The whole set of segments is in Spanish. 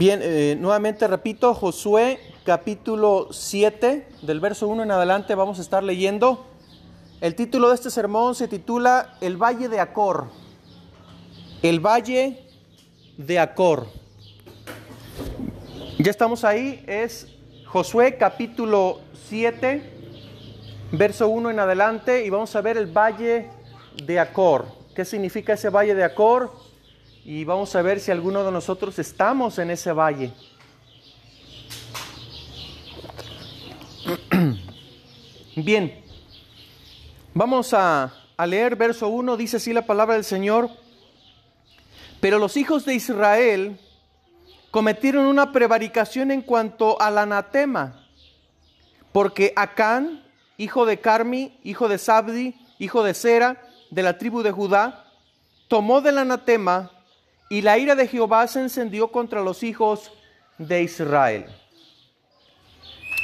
Bien, eh, nuevamente repito, Josué capítulo 7, del verso 1 en adelante vamos a estar leyendo. El título de este sermón se titula El Valle de Acor. El Valle de Acor. Ya estamos ahí, es Josué capítulo 7, verso 1 en adelante, y vamos a ver el Valle de Acor. ¿Qué significa ese Valle de Acor? Y vamos a ver si alguno de nosotros estamos en ese valle. Bien, vamos a, leer verso 1, dice así la palabra del Señor. Pero los hijos de Israel cometieron una prevaricación en cuanto al anatema, porque Acán, hijo de Carmi, hijo de Sabdi, hijo de Sera, de la tribu de Judá, tomó del anatema y la ira de Jehová se encendió contra los hijos de Israel.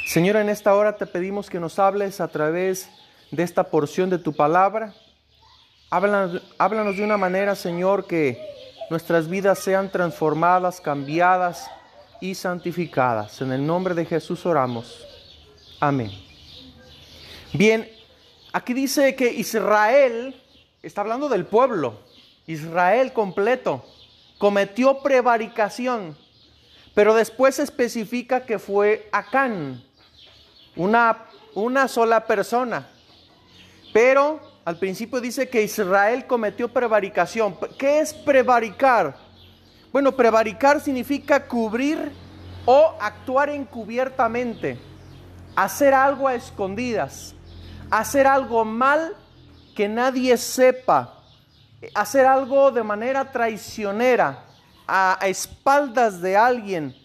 Señor, en esta hora te pedimos que nos hables a través de esta porción de tu palabra. Háblanos, de una manera, Señor, que nuestras vidas sean transformadas, cambiadas y santificadas. En el nombre de Jesús oramos. Amén. Bien, aquí dice que Israel, está hablando del pueblo, Israel completo, cometió prevaricación, pero después especifica que fue Acán, una, una sola persona. Pero al principio dice que Israel cometió prevaricación. ¿Qué es prevaricar? Bueno, prevaricar significa cubrir o actuar encubiertamente, hacer algo a escondidas, hacer algo mal que nadie sepa, hacer algo de manera traicionera, a, espaldas de alguien.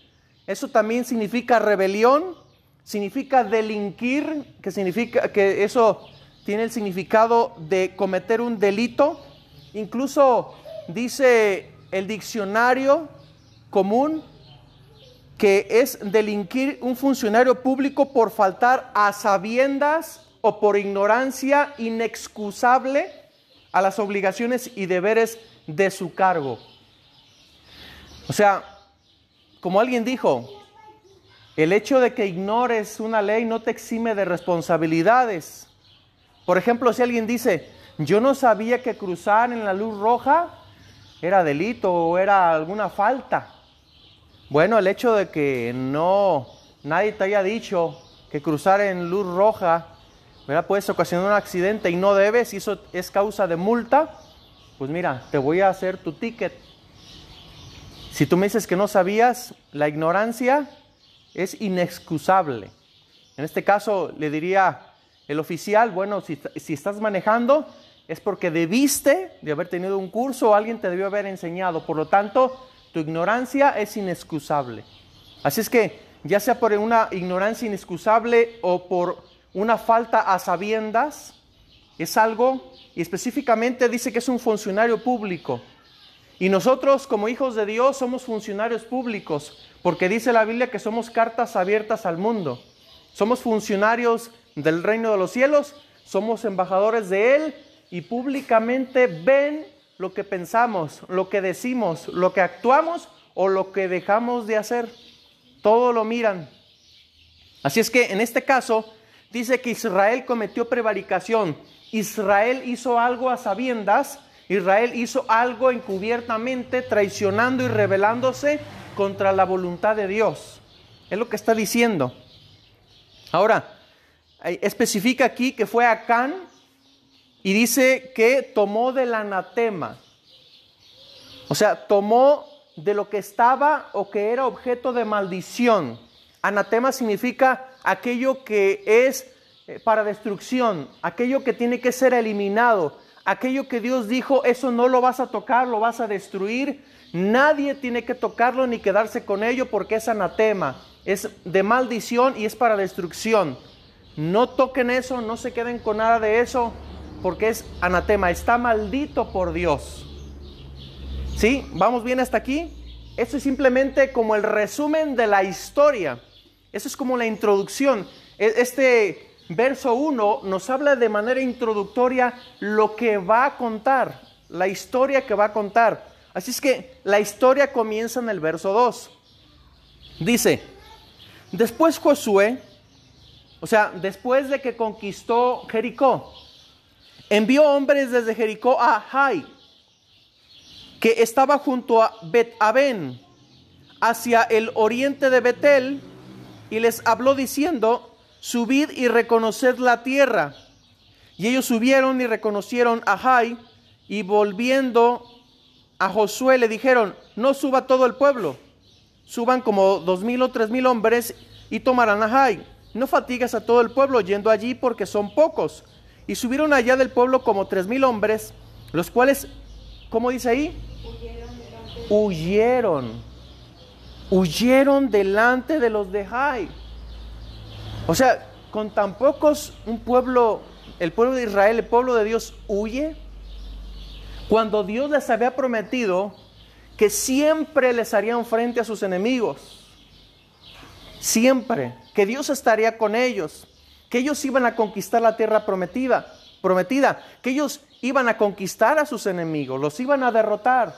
Eso también significa rebelión, significa delinquir, que significa que eso tiene el significado de cometer un delito. Incluso dice el diccionario común que es delinquir un funcionario público por faltar a sabiendas o por ignorancia inexcusable a las obligaciones y deberes de su cargo. O sea, como alguien dijo, el hecho de que ignores una ley no te exime de responsabilidades. Por ejemplo, si alguien dice, yo no sabía que cruzar en la luz roja era delito o era alguna falta. Bueno, el hecho de que no nadie te haya dicho que cruzar en luz roja ¿verdad? Puedes ocasionar un accidente y no debes, y eso es causa de multa, pues mira, te voy a hacer tu ticket. Si tú me dices que no sabías, la ignorancia es inexcusable. En este caso le diría el oficial, bueno, si, si estás manejando es porque debiste de haber tenido un curso o alguien te debió haber enseñado. Por lo tanto, tu ignorancia es inexcusable. Así es que, ya sea por una ignorancia inexcusable o por una falta a sabiendas, es algo, y específicamente dice que es un funcionario público. Y nosotros como hijos de Dios somos funcionarios públicos, porque dice la Biblia que somos cartas abiertas al mundo. Somos funcionarios del reino de los cielos, somos embajadores de Él y públicamente ven lo que pensamos, lo que decimos, lo que actuamos o lo que dejamos de hacer. Todo lo miran. Así es que en este caso, dice que Israel cometió prevaricación. Israel hizo algo a sabiendas, Israel hizo algo encubiertamente, traicionando y rebelándose contra la voluntad de Dios. Es lo que está diciendo. Ahora, especifica aquí que fue Acán y dice que tomó del anatema. O sea, tomó de lo que estaba o que era objeto de maldición. Anatema significa aquello que es eh, para destrucción, aquello que tiene que ser eliminado, aquello que Dios dijo, eso no lo vas a tocar, lo vas a destruir. Nadie tiene que tocarlo ni quedarse con ello porque es anatema, es de maldición y es para destrucción. No toquen eso, no se queden con nada de eso porque es anatema, está maldito por Dios. ¿Sí? ¿Vamos bien hasta aquí? Esto es simplemente como el resumen de la historia. Eso es como la introducción. E, este verso 1 nos habla de manera introductoria lo que va a contar, la historia que va a contar. Así es que la historia comienza en el verso 2. Dice, después Josué, o sea, después de que conquistó Jericó, envió hombres desde Jericó a Jai, que estaba junto a Bet-Aben, hacia el oriente de Betel, y les habló diciendo, subid y reconoced la tierra. Y ellos subieron y reconocieron a Jai, y volviendo a Josué le dijeron, no suba todo el pueblo, suban como dos mil o tres mil hombres y tomarán a Jai. No fatigues a todo el pueblo yendo allí porque son pocos. Y subieron allá del pueblo como tres mil hombres, los cuales, ¿cómo dice ahí? Huyeron. Huyeron delante de los de Jai. O sea, con tan pocos, un pueblo, el pueblo de Israel, el pueblo de Dios, huye. Cuando Dios les había prometido que siempre les harían frente a sus enemigos. Siempre. Que Dios estaría con ellos. Que ellos iban a conquistar la tierra prometida. Prometida. Que ellos iban a conquistar a sus enemigos. Los iban a derrotar.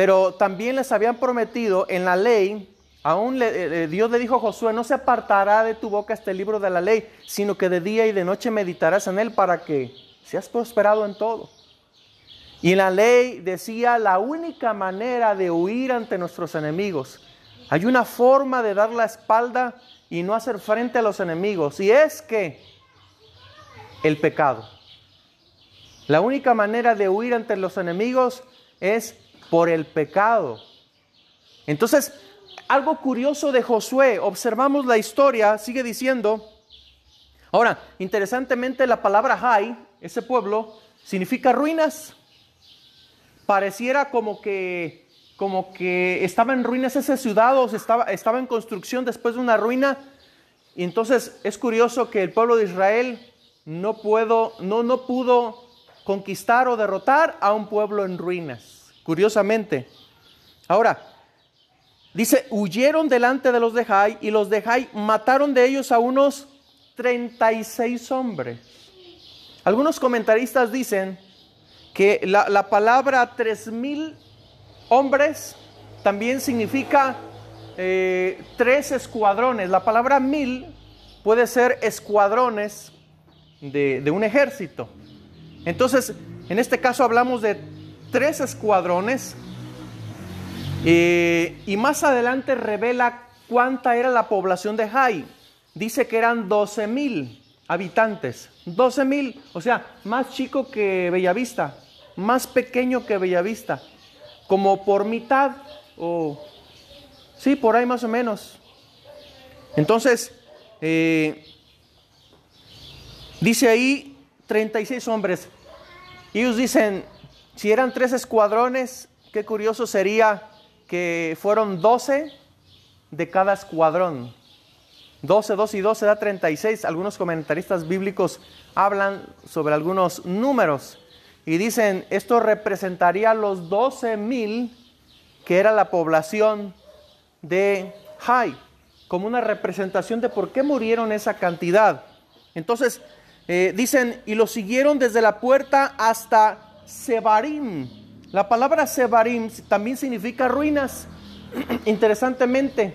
Pero también les habían prometido en la ley, aún eh, Dios le dijo a Josué, no se apartará de tu boca este libro de la ley, sino que de día y de noche meditarás en él para que seas prosperado en todo. Y en la ley decía la única manera de huir ante nuestros enemigos. Hay una forma de dar la espalda y no hacer frente a los enemigos. Y es que el pecado. La única manera de huir ante los enemigos es por el pecado. Entonces, algo curioso de Josué, observamos la historia, sigue diciendo, ahora, interesantemente la palabra Jai, ese pueblo, significa ruinas pareciera como que, como que estaba en ruinas esa ciudad o estaba, estaba en construcción después de una ruina. Y entonces es curioso que el pueblo de Israel no, puedo, no, no pudo conquistar o derrotar a un pueblo en ruinas, curiosamente. Ahora, dice, huyeron delante de los de Jai y los de Jai mataron de ellos a unos 36 hombres. Algunos comentaristas dicen que la, palabra tres mil hombres también significa eh, tres escuadrones. La palabra mil puede ser escuadrones de, un ejército. Entonces, en este caso hablamos de tres escuadrones eh, y más adelante revela cuánta era la población de Jai. Dice que eran 12 mil habitantes. 12 mil, o sea, más chico que Bellavista, más pequeño que Bellavista, como por mitad, o sí, por ahí más o menos. Entonces, eh, dice ahí 36 hombres. Ellos dicen, si eran tres escuadrones, qué curioso sería que fueron 12 de cada escuadrón. 12, 2 y 12 da 36. Algunos comentaristas bíblicos hablan sobre algunos números y dicen, esto representaría los 12 mil que era la población de Jai, como una representación de por qué murieron esa cantidad. Entonces, eh, dicen, y lo siguieron desde la puerta hasta Sebarim. La palabra Sebarim también significa ruinas. Interesantemente,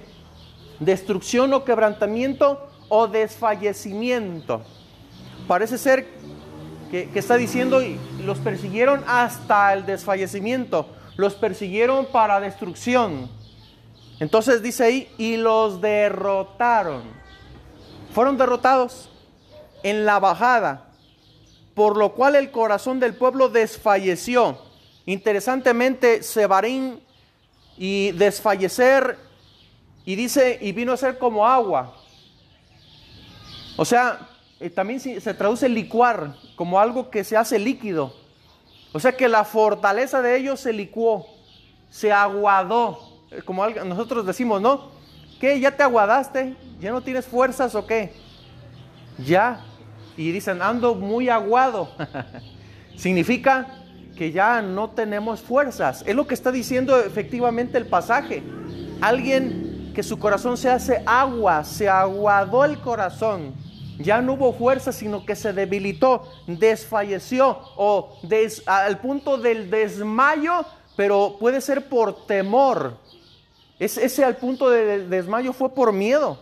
destrucción o quebrantamiento o desfallecimiento. Parece ser que, está diciendo, los persiguieron hasta el desfallecimiento, los persiguieron para destrucción. Entonces dice ahí, y los derrotaron. Fueron derrotados en la bajada, por lo cual el corazón del pueblo desfalleció. Interesantemente, Sebarín y desfallecer y dice, y vino a ser como agua. O sea, eh, también se traduce licuar como algo que se hace líquido. O sea que la fortaleza de ellos se licuó, se aguadó. Eh, como nosotros decimos, ¿no? ¿Qué? ¿Ya te aguadaste? ¿Ya no tienes fuerzas o qué? Ya. Y dicen, ando muy aguado. Significa que ya no tenemos fuerzas. Es lo que está diciendo efectivamente el pasaje. Alguien que su corazón se hace agua, se aguadó el corazón. Ya no hubo fuerza, sino que se debilitó, desfalleció o al punto del desmayo, pero puede ser por temor, ese al punto de desmayo fue por miedo,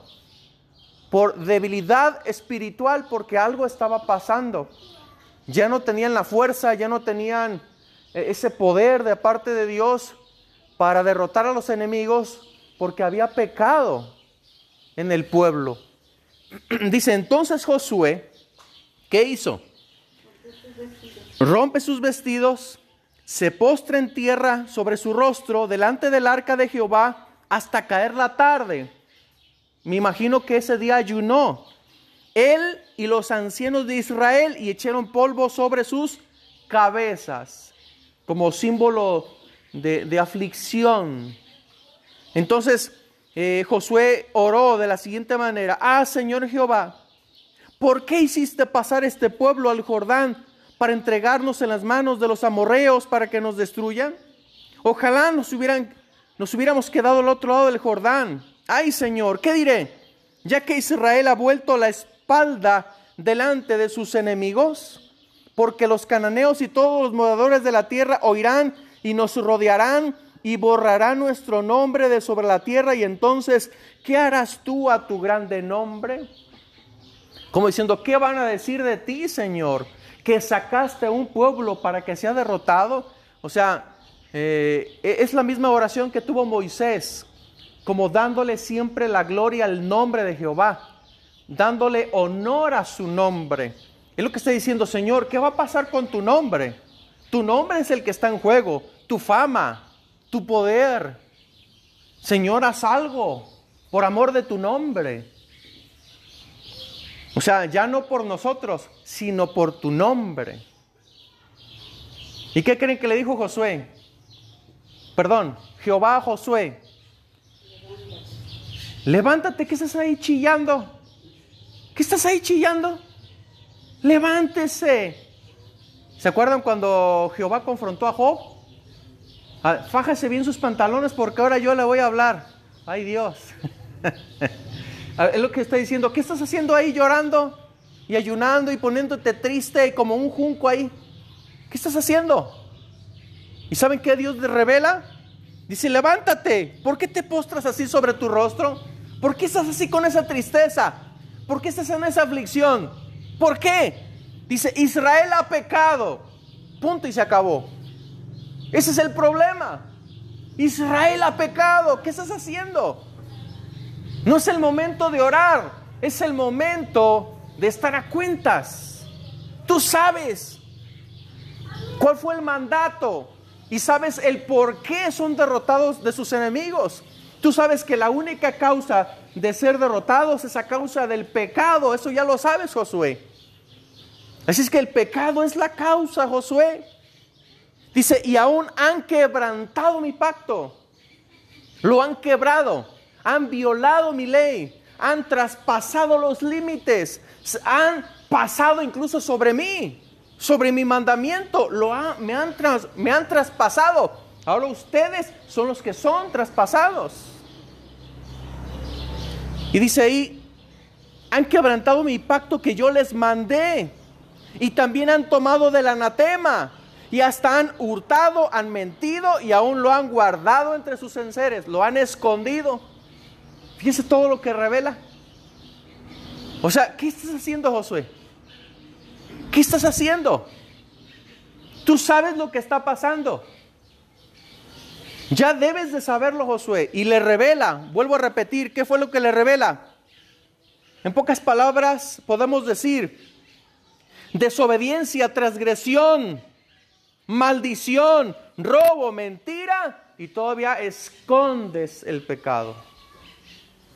por debilidad espiritual, porque algo estaba pasando. Ya no tenían la fuerza, ya no tenían e, ese poder de parte de Dios para derrotar a los enemigos, porque había pecado en el pueblo. Dice entonces Josué, ¿qué hizo? Rompe sus vestidos, se postra en tierra sobre su rostro delante del arca de Jehová hasta caer la tarde. Me imagino que ese día ayunó. Él y los ancianos de Israel y echaron polvo sobre sus cabezas como símbolo de, aflicción. Entonces eh, Josué oró de la siguiente manera, ah Señor Jehová, ¿por qué hiciste pasar este pueblo al Jordán para entregarnos en las manos de los amorreos para que nos destruyan? Ojalá nos, hubieran, nos hubiéramos quedado al otro lado del Jordán. Ay Señor, ¿qué diré? Ya que Israel ha vuelto la espalda delante de sus enemigos, porque los cananeos y todos los moradores de la tierra oirán y nos rodearán y borrarán nuestro nombre de sobre la tierra y entonces, ¿qué harás tú a tu grande nombre? Como diciendo, ¿qué van a decir de ti, Señor? Que sacaste un pueblo para que sea derrotado. O sea, eh, e-, es la misma oración que tuvo Moisés, como dándole siempre la gloria al nombre de Jehová, dándole honor a su nombre. Es lo que está diciendo, Señor, ¿qué va a pasar con tu nombre? Tu nombre es el que está en juego, tu fama, tu poder. Señor, haz algo por amor de tu nombre. O sea, ya no por nosotros, sino por tu nombre. ¿Y qué creen que le dijo Josué? Perdón, Jehová Josué. Levántate, ¿qué estás ahí chillando? ¿Qué estás ahí chillando? Levántese. ¿Se acuerdan cuando Jehová confrontó a Job? Ah, fájese bien sus pantalones porque ahora yo le voy a hablar. Ay Dios. es lo que está diciendo. ¿Qué estás haciendo ahí llorando y ayunando y poniéndote triste como un junco ahí? ¿Qué estás haciendo? ¿Y saben qué Dios le revela? Dice, levántate. ¿Por qué te postras así sobre tu rostro? ¿Por qué estás así con esa tristeza? ¿Por qué estás en esa aflicción? ¿Por qué? Dice, Israel ha pecado. Punto y se acabó. Ese es el problema. Israel ha pecado. ¿Qué estás haciendo? No es el momento de orar, es el momento de estar a cuentas. Tú sabes cuál fue el mandato y sabes el por qué son derrotados de sus enemigos. Tú sabes que la única causa de ser derrotados es a causa del pecado. Eso ya lo sabes, Josué. Así es que el pecado es la causa, Josué. Dice, y aún han quebrantado mi pacto. Lo han quebrado. Han violado mi ley. Han traspasado los límites. Han pasado incluso sobre mí. Sobre mi mandamiento. Lo me, han me han traspasado. Ahora ustedes son los que son traspasados. Y dice ahí, han quebrantado mi pacto que yo les mandé. Y también han tomado del anatema. Y hasta han hurtado, han mentido y aún lo han guardado entre sus enseres. Lo han escondido. Fíjese todo lo que revela. O sea, ¿qué estás haciendo, Josué? ¿Qué estás haciendo? Tú sabes lo que está pasando. Ya debes de saberlo, Josué. Y le revela, vuelvo a repetir, ¿qué fue lo que le revela? En pocas palabras podemos decir, desobediencia, transgresión, maldición, robo, mentira, y todavía escondes el pecado.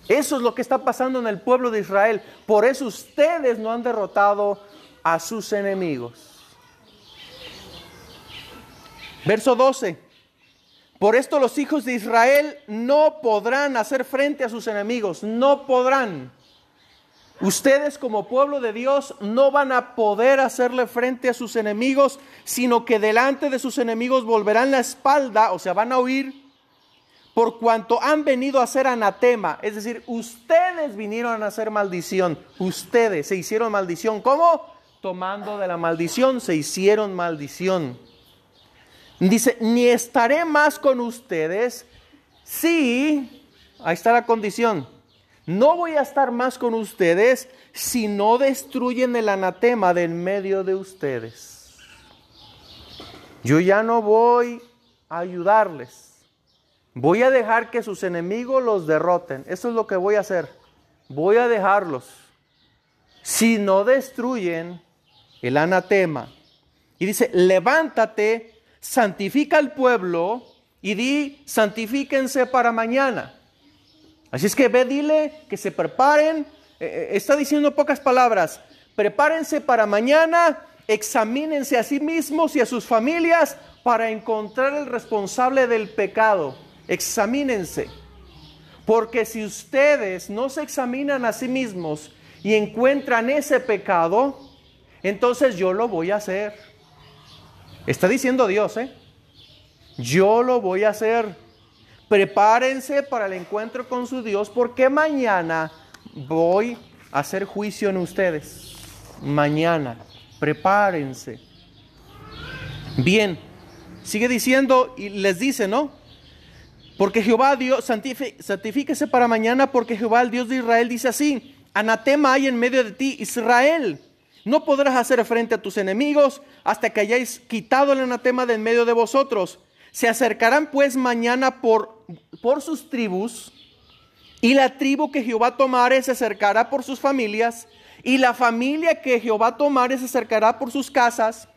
Eso es lo que está pasando en el pueblo de Israel. Por eso ustedes no han derrotado a sus enemigos. Verso 12. Por esto los hijos de Israel no podrán hacer frente a sus enemigos, no podrán. Ustedes como pueblo de Dios no van a poder hacerle frente a sus enemigos, sino que delante de sus enemigos volverán la espalda, o sea, van a huir, por cuanto han venido a hacer anatema. Es decir, ustedes vinieron a hacer maldición, ustedes se hicieron maldición. ¿Cómo? Tomando de la maldición, se hicieron maldición. Dice, ni estaré más con ustedes, sí, ahí está la condición, no voy a estar más con ustedes si no destruyen el anatema de en medio de ustedes. Yo ya no voy a ayudarles. Voy a dejar que sus enemigos los derroten. Eso es lo que voy a hacer. Voy a dejarlos. Si no destruyen el anatema. Y dice, levántate, santifica al pueblo y di, santifíquense para mañana. Así es que ve, dile que se preparen. Eh, eh, está diciendo pocas palabras. Prepárense para mañana, examínense a sí mismos y a sus familias para encontrar el responsable del pecado examínense. Porque si ustedes no se examinan a sí mismos y encuentran ese pecado, entonces yo lo voy a hacer. Está diciendo Dios, ¿eh? Yo lo voy a hacer. Prepárense para el encuentro con su Dios porque mañana voy a hacer juicio en ustedes. Mañana. Prepárense. Bien. Sigue diciendo y les dice, ¿no? Porque Jehová Dios, santifíquese para mañana, porque Jehová el Dios de Israel dice así, anatema hay en medio de ti, Israel. No podrás hacer frente a tus enemigos hasta que hayáis quitado el anatema de en medio de vosotros. Se acercarán pues mañana por, por sus tribus, y la tribu que Jehová tomare se acercará por sus familias, y la familia que Jehová tomare se acercará por sus casas,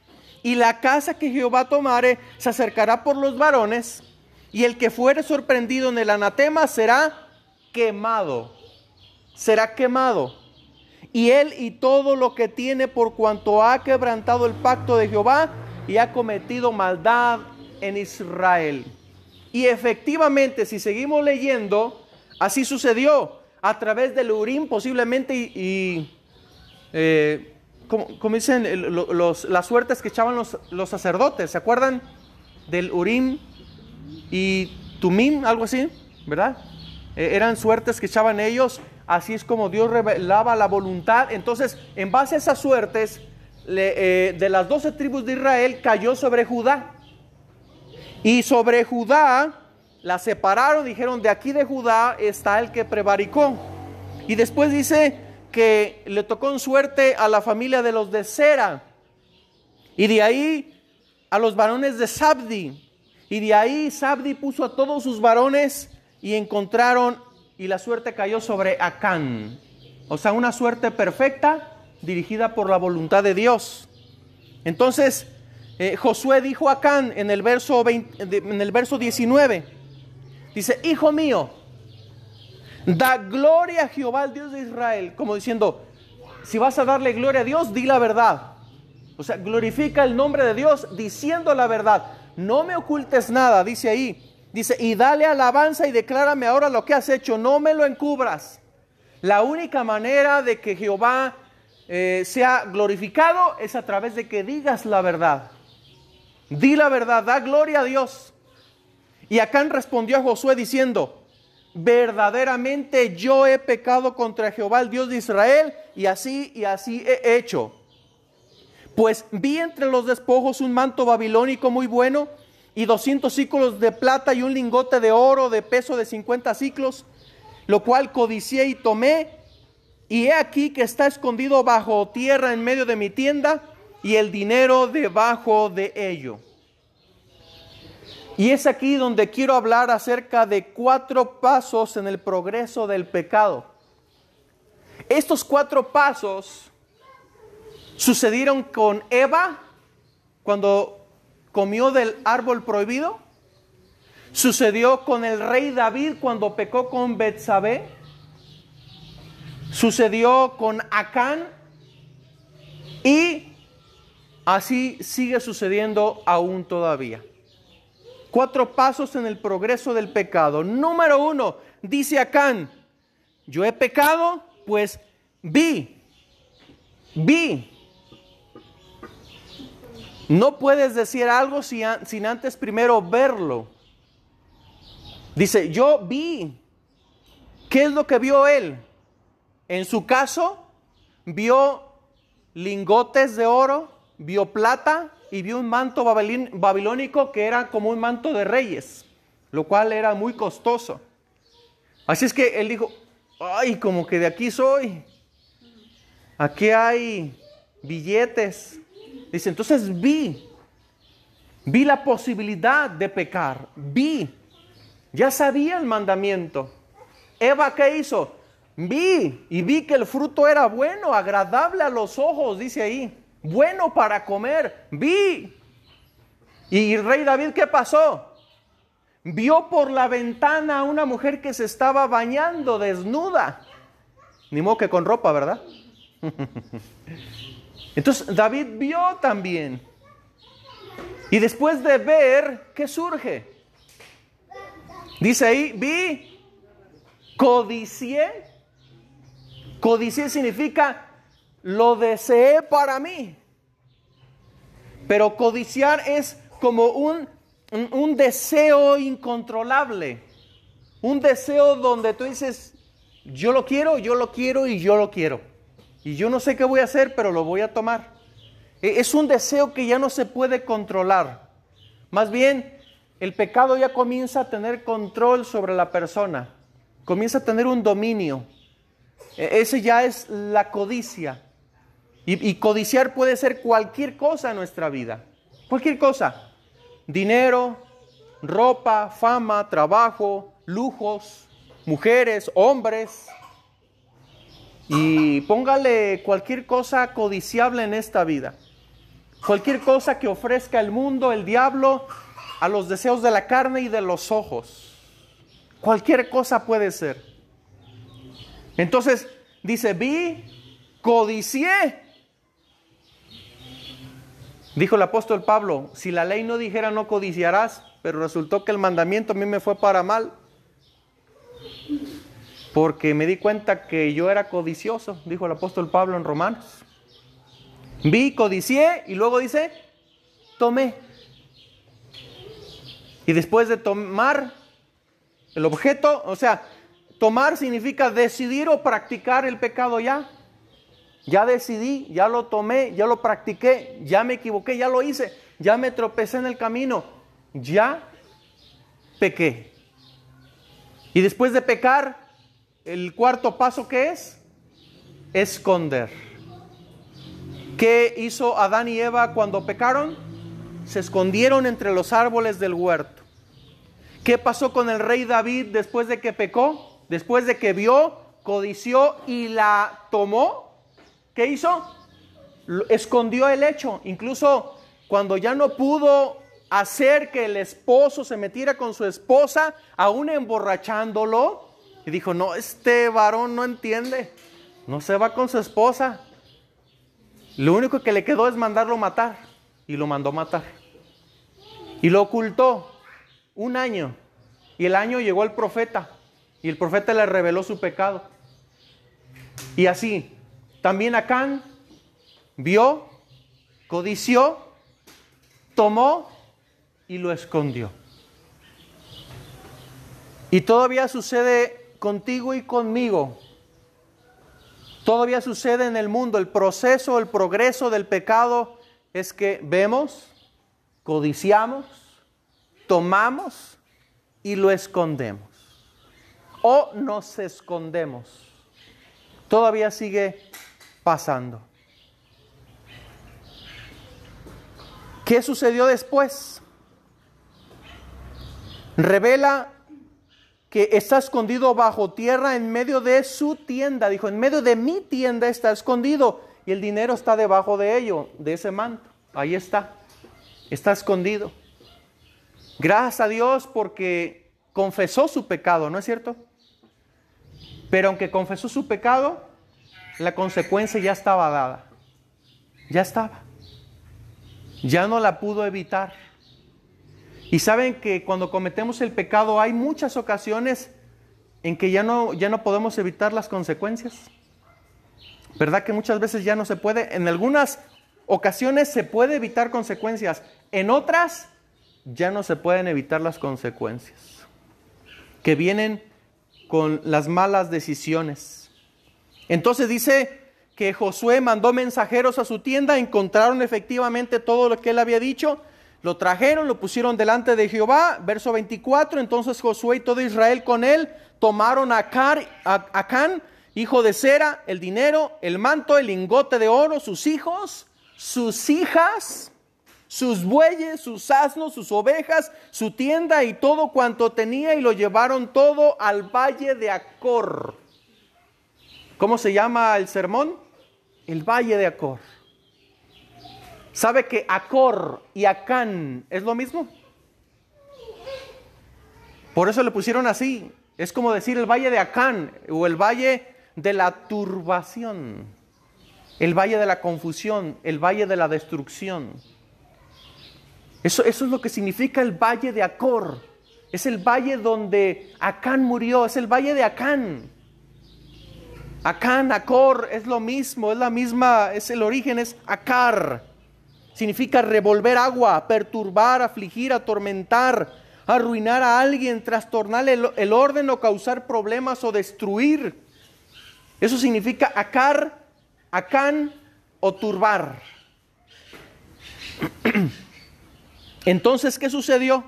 y la casa que Jehová tomare se acercará por los varones y el que fuere sorprendido en el anatema será quemado. Será quemado. Y él y todo lo que tiene por cuanto ha quebrantado el pacto de Jehová y ha cometido maldad en Israel. Y efectivamente, si seguimos leyendo, así sucedió a través del Urim posiblemente y, eh, como, dicen los, las suertes que echaban los, los sacerdotes, ¿se acuerdan del Urim y Tumim, algo así, ¿verdad? Eh, eran suertes que echaban ellos, así es como Dios revelaba la voluntad. Entonces, en base a esas suertes, eh, de las doce tribus de Israel cayó sobre Judá. Y sobre Judá la separaron, dijeron, de aquí de Judá está el que prevaricó. Y después dice que le tocó en suerte a la familia de los de Sera. Y de ahí a los varones de Sabdi. Y de ahí Sabdi puso a todos sus varones y encontraron, y la suerte cayó sobre Acán. O sea, una suerte perfecta dirigida por la voluntad de Dios. Entonces, eh, Josué dijo a Acán en el, verso en el verso 19, dice, Hijo mío, da gloria a Jehová, el Dios de Israel, como diciendo, si vas a darle gloria a Dios, di la verdad. O sea, glorifica el nombre de Dios diciendo la verdad no me ocultes nada, dice ahí. Dice, y dale alabanza y declárame ahora lo que has hecho, no me lo encubras. La única manera de que Jehová eh, sea glorificado es a través de que digas la verdad. Di la verdad, da gloria a Dios. Y Acán respondió a Josué diciendo, verdaderamente yo he pecado contra Jehová, el Dios de Israel, y así y así he hecho. Pues vi entre los despojos un manto babilónico muy bueno y 200 ciclos de plata y un lingote de oro de peso de 50 ciclos, lo cual codicié y tomé. Y he aquí que está escondido bajo tierra en medio de mi tienda y el dinero debajo de ello. Y es aquí donde quiero hablar acerca de cuatro pasos en el progreso del pecado. Estos cuatro pasos sucedieron con Eva cuando comió del árbol prohibido. Sucedió con el rey David cuando pecó con Betsabé. Sucedió con Acán y así sigue sucediendo aún todavía. Cuatro pasos en el progreso del pecado. Número uno, dice Acán, yo he pecado, pues vi, vi no puedes decir algo sin antes primero verlo. Dice, yo vi. ¿Qué es lo que vio él? En su caso, vio lingotes de oro, vio plata y vio un manto babilónico que era como un manto de reyes. lo cual era muy costoso. Así es que él dijo, ay, como que de aquí soy. Aquí hay billetes. Dice, entonces vi, vi la posibilidad de pecar, vi, ya sabía el mandamiento. Eva, ¿qué hizo? Vi y vi que el fruto era bueno, agradable a los ojos, dice ahí, bueno para comer, vi. Y el rey David, ¿qué pasó? Vio por la ventana a una mujer que se estaba bañando desnuda. Ni modo que con ropa, ¿verdad? Entonces David vio también. Y después de ver, ¿qué surge? Dice ahí, vi, codicié. Codicié significa lo deseé para mí. Pero codiciar es como un, un, un, deseo incontrolable. Un deseo donde tú dices, yo lo quiero, yo lo quiero y yo lo quiero. Y yo no sé qué voy a hacer, pero lo voy a tomar. E, es un deseo que ya no se puede controlar. Más bien, el pecado ya comienza a tener control sobre la persona. Comienza a tener un dominio. E, ese ya es la codicia. Y, y codiciar puede ser cualquier cosa en nuestra vida. Cualquier cosa. Dinero, ropa, fama, trabajo, lujos, mujeres, hombres, y póngale cualquier cosa codiciable en esta vida. Cualquier cosa que ofrezca el mundo, el diablo, a los deseos de la carne y de los ojos. Cualquier cosa puede ser. Entonces dice, vi, codicié. Dijo el apóstol Pablo, si la ley no dijera no codiciarás, pero resultó que el mandamiento a mí me fue para mal porque me di cuenta que yo era codicioso, dijo el apóstol Pablo en Romanos. Vi, codicié y luego dice, tomé. Y después de tomar el objeto, o sea, tomar significa decidir o practicar el pecado ya. Ya decidí, ya lo tomé, ya lo practiqué, ya me equivoqué, ya lo hice, ya me tropecé en el camino, ya pequé. Y después de pecar, el cuarto paso que es esconder. ¿Qué hizo Adán y Eva cuando pecaron? Se escondieron entre los árboles del huerto. ¿Qué pasó con el rey David después de que pecó? Después de que vio, codició y la tomó. ¿Qué hizo? Escondió el hecho. Incluso cuando ya no pudo hacer que el esposo se metiera con su esposa, aún emborrachándolo, dijo, no, este varón no entiende, no se va con su esposa. Lo único que le quedó es mandarlo matar. Y lo mandó matar. Y lo ocultó un año. Y el año llegó el profeta. Y el profeta le reveló su pecado. Y así, también Acán vio, codició, tomó y lo escondió. Y todavía sucede contigo y conmigo. Todavía sucede en el mundo. El proceso, el progreso del pecado es que vemos, codiciamos, tomamos y lo escondemos. O nos escondemos. Todavía sigue pasando. ¿Qué sucedió después? Revela que está escondido bajo tierra en medio de su tienda. Dijo, en medio de mi tienda está escondido y el dinero está debajo de ello, de ese manto. Ahí está, está escondido. Gracias a Dios porque confesó su pecado, ¿no es cierto? Pero aunque confesó su pecado, la consecuencia ya estaba dada. Ya estaba. Ya no la pudo evitar. Y saben que cuando cometemos el pecado hay muchas ocasiones en que ya no, ya no podemos evitar las consecuencias. ¿Verdad que muchas veces ya no se puede? En algunas ocasiones se puede evitar consecuencias, en otras ya no se pueden evitar las consecuencias que vienen con las malas decisiones. Entonces dice que Josué mandó mensajeros a su tienda, encontraron efectivamente todo lo que él había dicho lo trajeron, lo pusieron delante de Jehová. Verso 24, entonces Josué y todo Israel con él tomaron a, Car, Acán, hijo de Sera, el dinero, el manto, el lingote de oro, sus hijos, sus hijas, sus bueyes, sus asnos, sus ovejas, su tienda y todo cuanto tenía y lo llevaron todo al valle de Acor. ¿Cómo se llama el sermón? El valle de Acor. ¿Sabe que Acor y Acán es lo mismo? Por eso le pusieron así. Es como decir el valle de Acán o el valle de la turbación, el valle de la confusión, el valle de la destrucción. Eso, es lo que significa el valle de Acor. Es el valle donde Acán murió, es el valle de Acán. Acán, Acor, es lo mismo, es la misma, es el origen, es Acar. Significa revolver agua, perturbar, afligir, atormentar, arruinar a alguien, trastornar el, orden o causar problemas o destruir. Eso significa acar, acán o turbar. Entonces, ¿qué sucedió?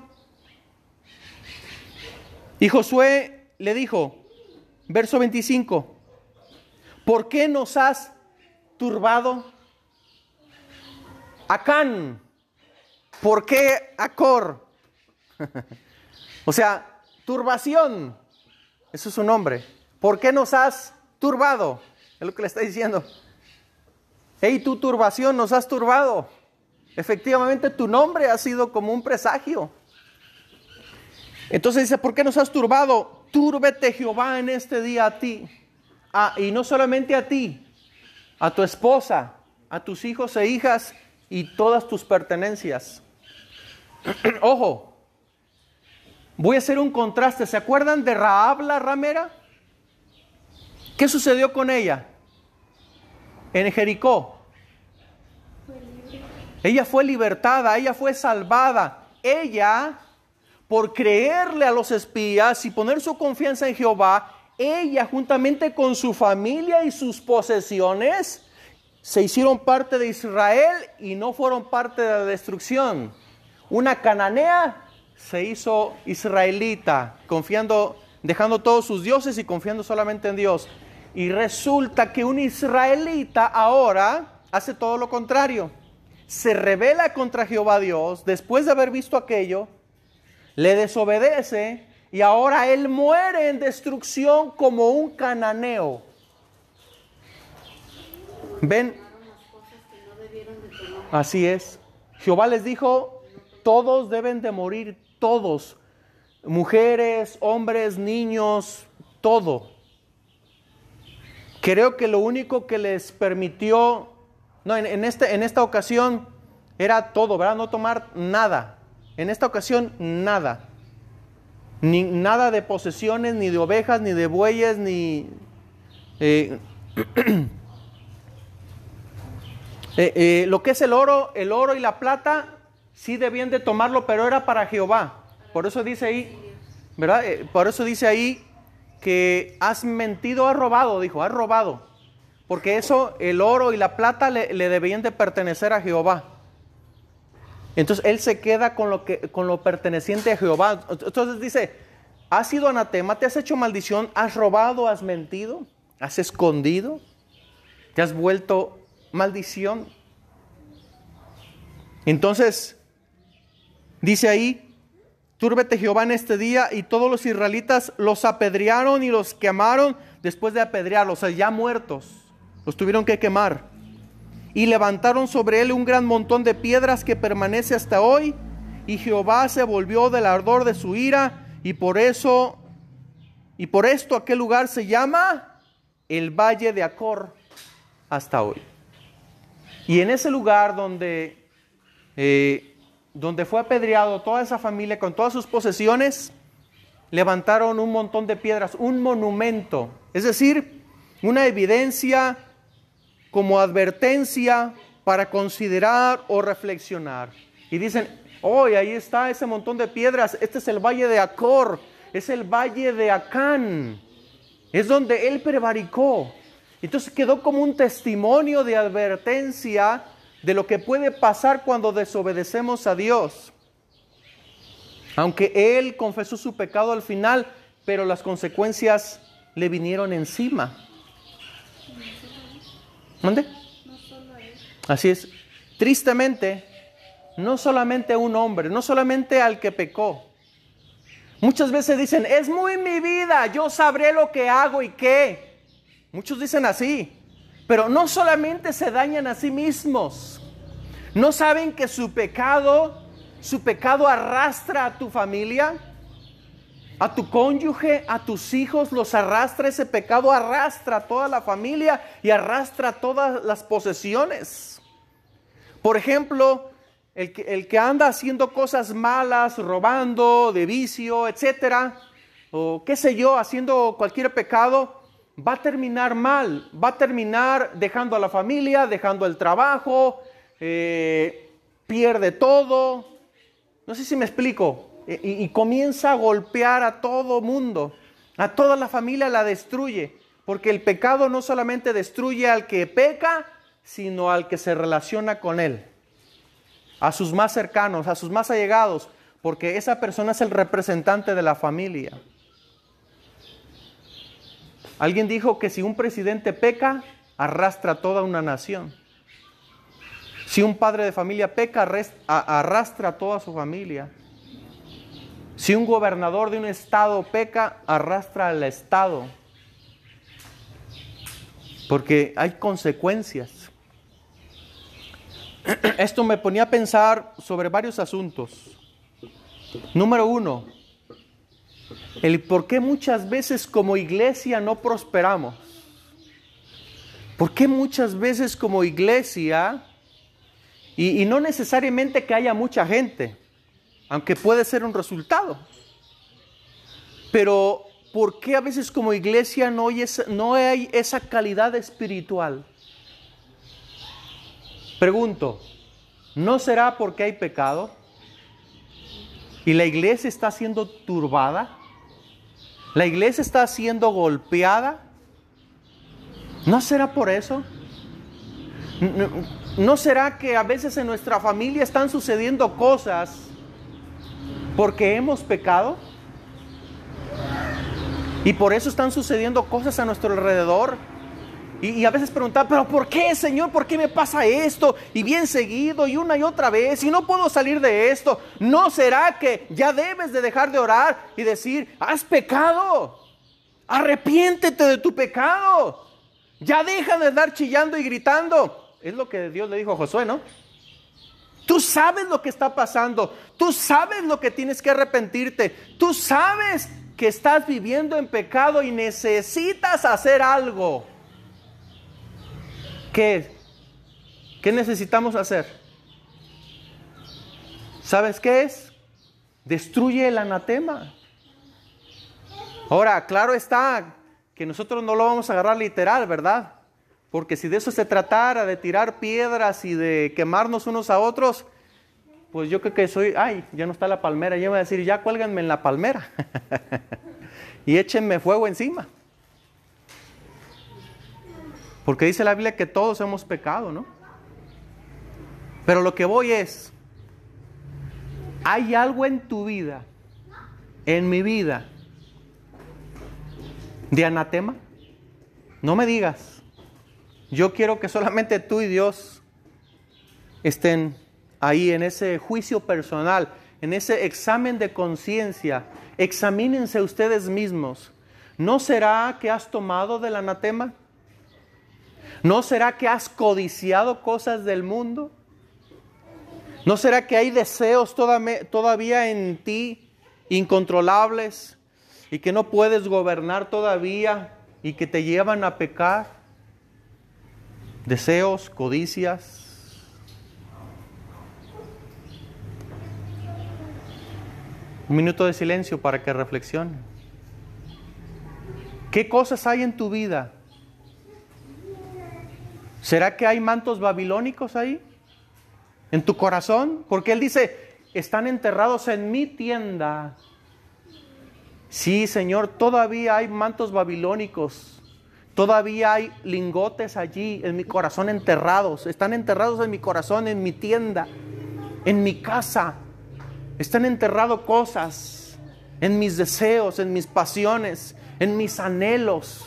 Y Josué le dijo, verso 25, ¿por qué nos has turbado? Acán, ¿por qué Acor? o sea, turbación, eso es su nombre. ¿Por qué nos has turbado? Es lo que le está diciendo. Hey, tu turbación nos has turbado. Efectivamente, tu nombre ha sido como un presagio. Entonces dice, ¿por qué nos has turbado? Túrbete Jehová en este día a ti. Ah, y no solamente a ti, a tu esposa, a tus hijos e hijas y todas tus pertenencias. Ojo, voy a hacer un contraste. ¿Se acuerdan de Raab la ramera? ¿Qué sucedió con ella? En Jericó. Ella fue libertada, ella fue salvada. Ella, por creerle a los espías y poner su confianza en Jehová, ella juntamente con su familia y sus posesiones se hicieron parte de Israel y no fueron parte de la destrucción. Una cananea se hizo israelita, confiando, dejando todos sus dioses y confiando solamente en Dios. Y resulta que un israelita ahora hace todo lo contrario. Se revela contra Jehová Dios después de haber visto aquello, le desobedece y ahora él muere en destrucción como un cananeo. Ven, así es. Jehová les dijo, todos deben de morir, todos. Mujeres, hombres, niños, todo. Creo que lo único que les permitió, no, en, este, en esta ocasión era todo, ¿verdad? No tomar nada. En esta ocasión, nada. Ni, nada de posesiones, ni de ovejas, ni de bueyes, ni... Eh, Eh, eh, lo que es el oro, el oro y la plata, sí debían de tomarlo, pero era para Jehová. Por eso dice ahí, ¿verdad? Eh, por eso dice ahí que has mentido, has robado, dijo, has robado. Porque eso, el oro y la plata le, debían de pertenecer a Jehová. Entonces él se queda con lo, que, con lo perteneciente a Jehová. Entonces dice, has sido anatema, te has hecho maldición, has robado, has mentido, has escondido, te has vuelto maldición. Entonces, dice ahí, túrbete Jehová en este día y todos los israelitas los apedrearon y los quemaron después de apedrearlos, o sea, ya muertos, los tuvieron que quemar. Y levantaron sobre él un gran montón de piedras que permanece hasta hoy. Y Jehová se volvió del ardor de su ira y por eso, y por esto aquel lugar se llama el Valle de Acor hasta hoy. Y en ese lugar donde, eh, donde fue apedreado toda esa familia con todas sus posesiones, levantaron un montón de piedras, un monumento, es decir, una evidencia como advertencia para considerar o reflexionar. Y dicen, hoy ahí está ese montón de piedras, este es el valle de Acor, es el valle de Acán, es donde él prevaricó. Entonces quedó como un testimonio de advertencia de lo que puede pasar cuando desobedecemos a Dios. Aunque él confesó su pecado al final, pero las consecuencias le vinieron encima. ¿Dónde? Así es. Tristemente, no solamente a un hombre, no solamente al que pecó. Muchas veces dicen, es muy mi vida, yo sabré lo que hago y qué. Muchos dicen así, pero no solamente se dañan a sí mismos, no saben que su pecado, su pecado arrastra a tu familia, a tu cónyuge, a tus hijos, los arrastra, ese pecado arrastra a toda la familia y arrastra todas las posesiones. Por ejemplo, el que, anda haciendo cosas malas, robando, de vicio, etcétera, o qué sé yo, haciendo cualquier pecado, va a terminar mal, va a terminar dejando a la familia, dejando el trabajo, eh, pierde todo. No sé si me explico. E, y, y, comienza a golpear a todo mundo, a toda la familia la destruye, porque el pecado no solamente destruye al que peca, sino al que se relaciona con él a sus más cercanos, a sus más allegados, porque esa persona es el representante de la familia. Alguien dijo que si un presidente peca, arrastra toda una nación. Si un padre de familia peca, arrastra toda su familia. Si un gobernador de un estado peca, arrastra al estado. Porque hay consecuencias. esto me ponía a pensar sobre varios asuntos. Número uno, el por qué muchas veces como iglesia no prosperamos. ¿Por qué muchas veces como iglesia, y, no necesariamente que haya mucha gente, aunque puede ser un resultado, pero ¿por qué a veces como iglesia no hay esa calidad espiritual? Pregunto, ¿no será porque hay pecado? ¿Y la iglesia está siendo turbada? ¿La iglesia está siendo golpeada? ¿No será por eso? ¿No será que a veces en nuestra familia están sucediendo cosas porque hemos pecado? Y por eso están sucediendo cosas a nuestro alrededor y, a veces preguntar, pero ¿por qué, Señor? ¿Por qué me pasa esto? Y bien seguido y una y otra vez y no puedo salir de esto. ¿No será que ya debes de dejar de orar y decir, has pecado? Arrepiéntete de tu pecado. Ya deja de andar chillando y gritando. Es lo que Dios le dijo a Josué, ¿no? Tú sabes lo que está pasando. Tú sabes lo que tienes que arrepentirte. Tú sabes que estás viviendo en pecado y necesitas hacer algo. ¿Qué? ¿Qué necesitamos hacer? ¿Sabes qué es? Destruye el anatema. Ahora, claro está que nosotros no lo vamos a agarrar literal, ¿verdad? Porque si de eso se tratara, de tirar piedras y de quemarnos unos a otros, pues yo creo que soy, ay, ya no está la palmera, yo voy a decir, ya cuélganme en la palmera y échenme fuego encima. Porque dice la Biblia que todos hemos pecado, ¿no? Pero lo que voy es, hay algo en tu vida, en mi vida, de anatema. No me digas. Yo quiero que solamente tú y Dios estén ahí en ese juicio personal, en ese examen de conciencia. Examínense ustedes mismos. ¿No será que has tomado del anatema? ¿No será que has codiciado cosas del mundo? ¿No será que hay deseos todavía en ti incontrolables y que no puedes gobernar todavía y que te llevan a pecar? Deseos, codicias. Un minuto de silencio para que reflexione. ¿Qué cosas hay en tu vida ¿Será que hay mantos babilónicos ahí? ¿En tu corazón? Porque Él dice, están enterrados en mi tienda. Sí, Señor, todavía hay mantos babilónicos Todavía hay lingotes allí en mi corazón enterrados. Están enterrados en mi corazón, en mi tienda, en mi casa. Están enterrados cosas en mis deseos, en mis pasiones, en mis anhelos.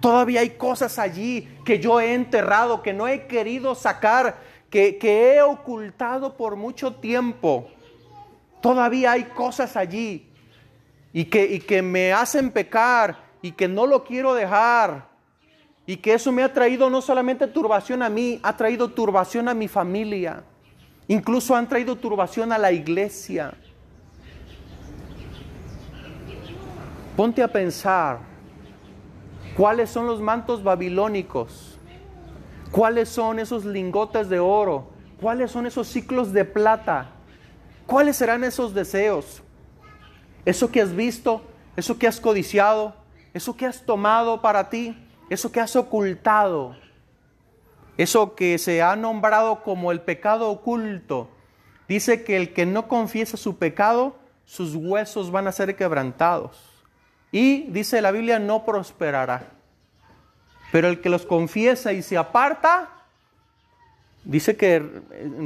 Todavía hay cosas allí que yo he enterrado, que no he querido sacar, que, que he ocultado por mucho tiempo. Todavía hay cosas allí y que, y que me hacen pecar y que no lo quiero dejar. Y que eso me ha traído no solamente turbación a mí, ha traído turbación a mi familia. Incluso han traído turbación a la iglesia. Ponte a pensar cuáles son los mantos babilónicos, cuáles son esos lingotes de oro, cuáles son esos ciclos de plata, cuáles serán esos deseos, eso que has visto, eso que has codiciado, eso que has tomado para ti, eso que has ocultado, eso que se ha nombrado como el pecado oculto. Dice que el que no confiesa su pecado, sus huesos van a ser quebrantados. Y dice la Biblia, no prosperará. Pero el que los confiesa y se aparta, dice que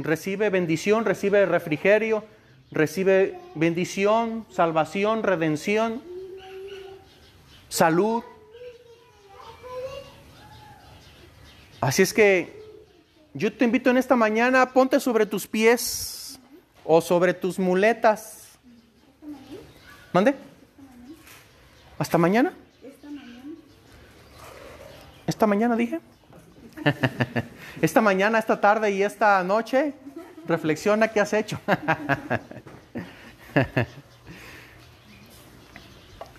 recibe bendición, recibe refrigerio, recibe bendición, salvación, redención, salud. Así es que yo te invito en esta mañana, ponte sobre tus pies o sobre tus muletas. ¿Mande? ¿Hasta mañana? Esta mañana. ¿Esta mañana dije? esta mañana, esta tarde y esta noche, reflexiona qué has hecho.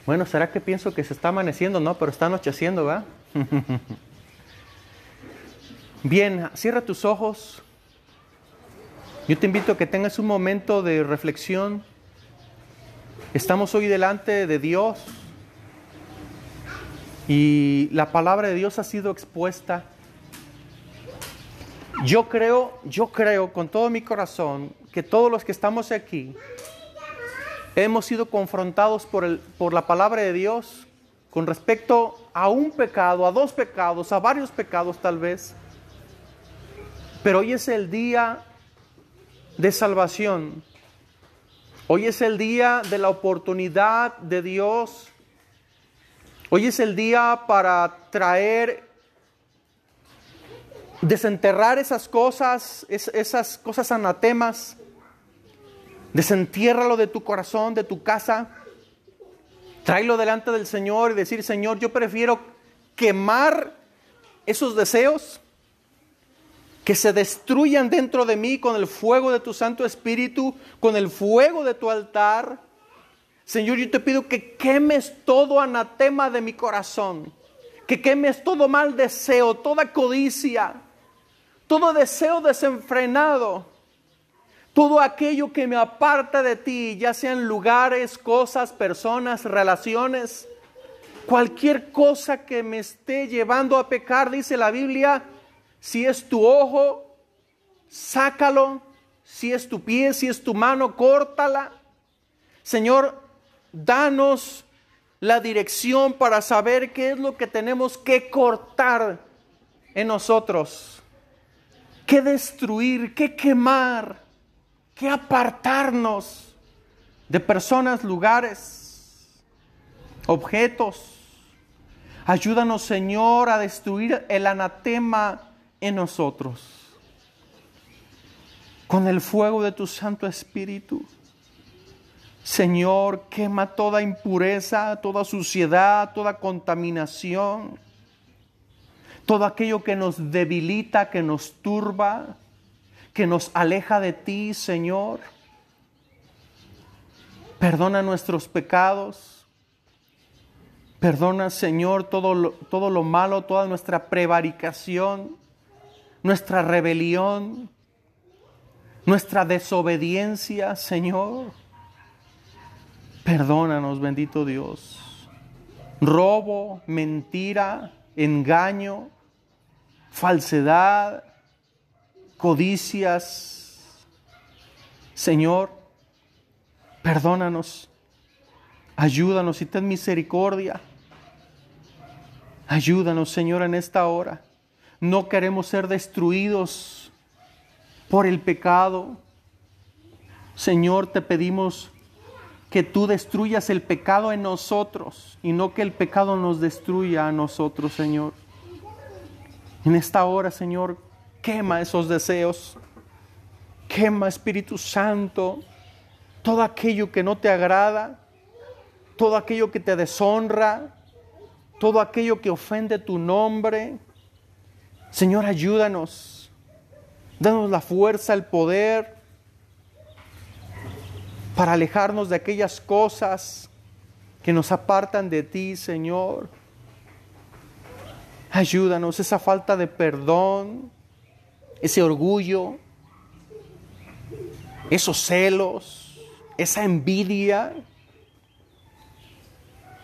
bueno, ¿será que pienso que se está amaneciendo? No, pero está anocheciendo, ¿va? Bien, cierra tus ojos. Yo te invito a que tengas un momento de reflexión. Estamos hoy delante de Dios. Y la palabra de Dios ha sido expuesta. Yo creo, yo creo con todo mi corazón que todos los que estamos aquí hemos sido confrontados por, el, por la palabra de Dios con respecto a un pecado, a dos pecados, a varios pecados tal vez. Pero hoy es el día de salvación. Hoy es el día de la oportunidad de Dios Hoy es el día para traer, desenterrar esas cosas, esas cosas anatemas. Desentiérralo de tu corazón, de tu casa. Tráelo delante del Señor y decir, Señor, yo prefiero quemar esos deseos que se destruyan dentro de mí con el fuego de tu Santo Espíritu, con el fuego de tu altar Señor, yo te pido que quemes todo anatema de mi corazón, que quemes todo mal deseo, toda codicia, todo deseo desenfrenado, todo aquello que me aparta de ti, ya sean lugares, cosas, personas, relaciones, cualquier cosa que me esté llevando a pecar, dice la Biblia, si es tu ojo, sácalo, si es tu pie, si es tu mano, córtala. Señor, danos la dirección para saber qué es lo que tenemos que cortar en nosotros, qué destruir, qué quemar, qué apartarnos de personas, lugares, objetos. Ayúdanos, Señor, a destruir el anatema en nosotros con el fuego de tu Santo Espíritu. Señor, quema toda impureza, toda suciedad, toda contaminación, todo aquello que nos debilita, que nos turba, que nos aleja de ti, Señor. Perdona nuestros pecados. Perdona, Señor, todo lo, todo lo malo, toda nuestra prevaricación, nuestra rebelión, nuestra desobediencia, Señor. Perdónanos, bendito Dios. Robo, mentira, engaño, falsedad, codicias. Señor, perdónanos, ayúdanos y ten misericordia. Ayúdanos, Señor, en esta hora. No queremos ser destruidos por el pecado. Señor, te pedimos que tú destruyas el pecado en nosotros y no que el pecado nos destruya a nosotros, Señor. En esta hora, Señor, quema esos deseos. Quema, Espíritu Santo, todo aquello que no te agrada, todo aquello que te deshonra, todo aquello que ofende tu nombre. Señor, ayúdanos. Danos la fuerza, el poder para alejarnos de aquellas cosas que nos apartan de ti, Señor. Ayúdanos esa falta de perdón, ese orgullo, esos celos, esa envidia.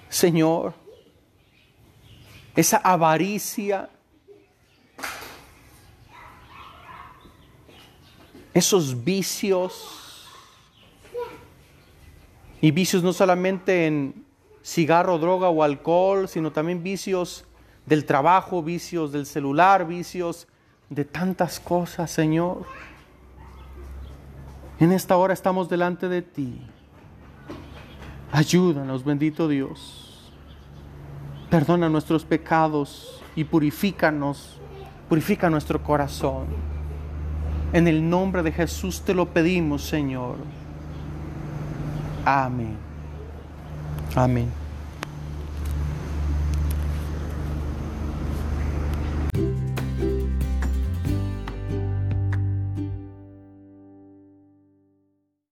Señor, esa avaricia, esos vicios, y vicios no solamente en cigarro, droga o alcohol, sino también vicios del trabajo, vicios del celular, vicios de tantas cosas, Señor. En esta hora estamos delante de ti. Ayúdanos, bendito Dios. Perdona nuestros pecados y purifícanos, purifica nuestro corazón. En el nombre de Jesús te lo pedimos, Señor. Amén. Amén.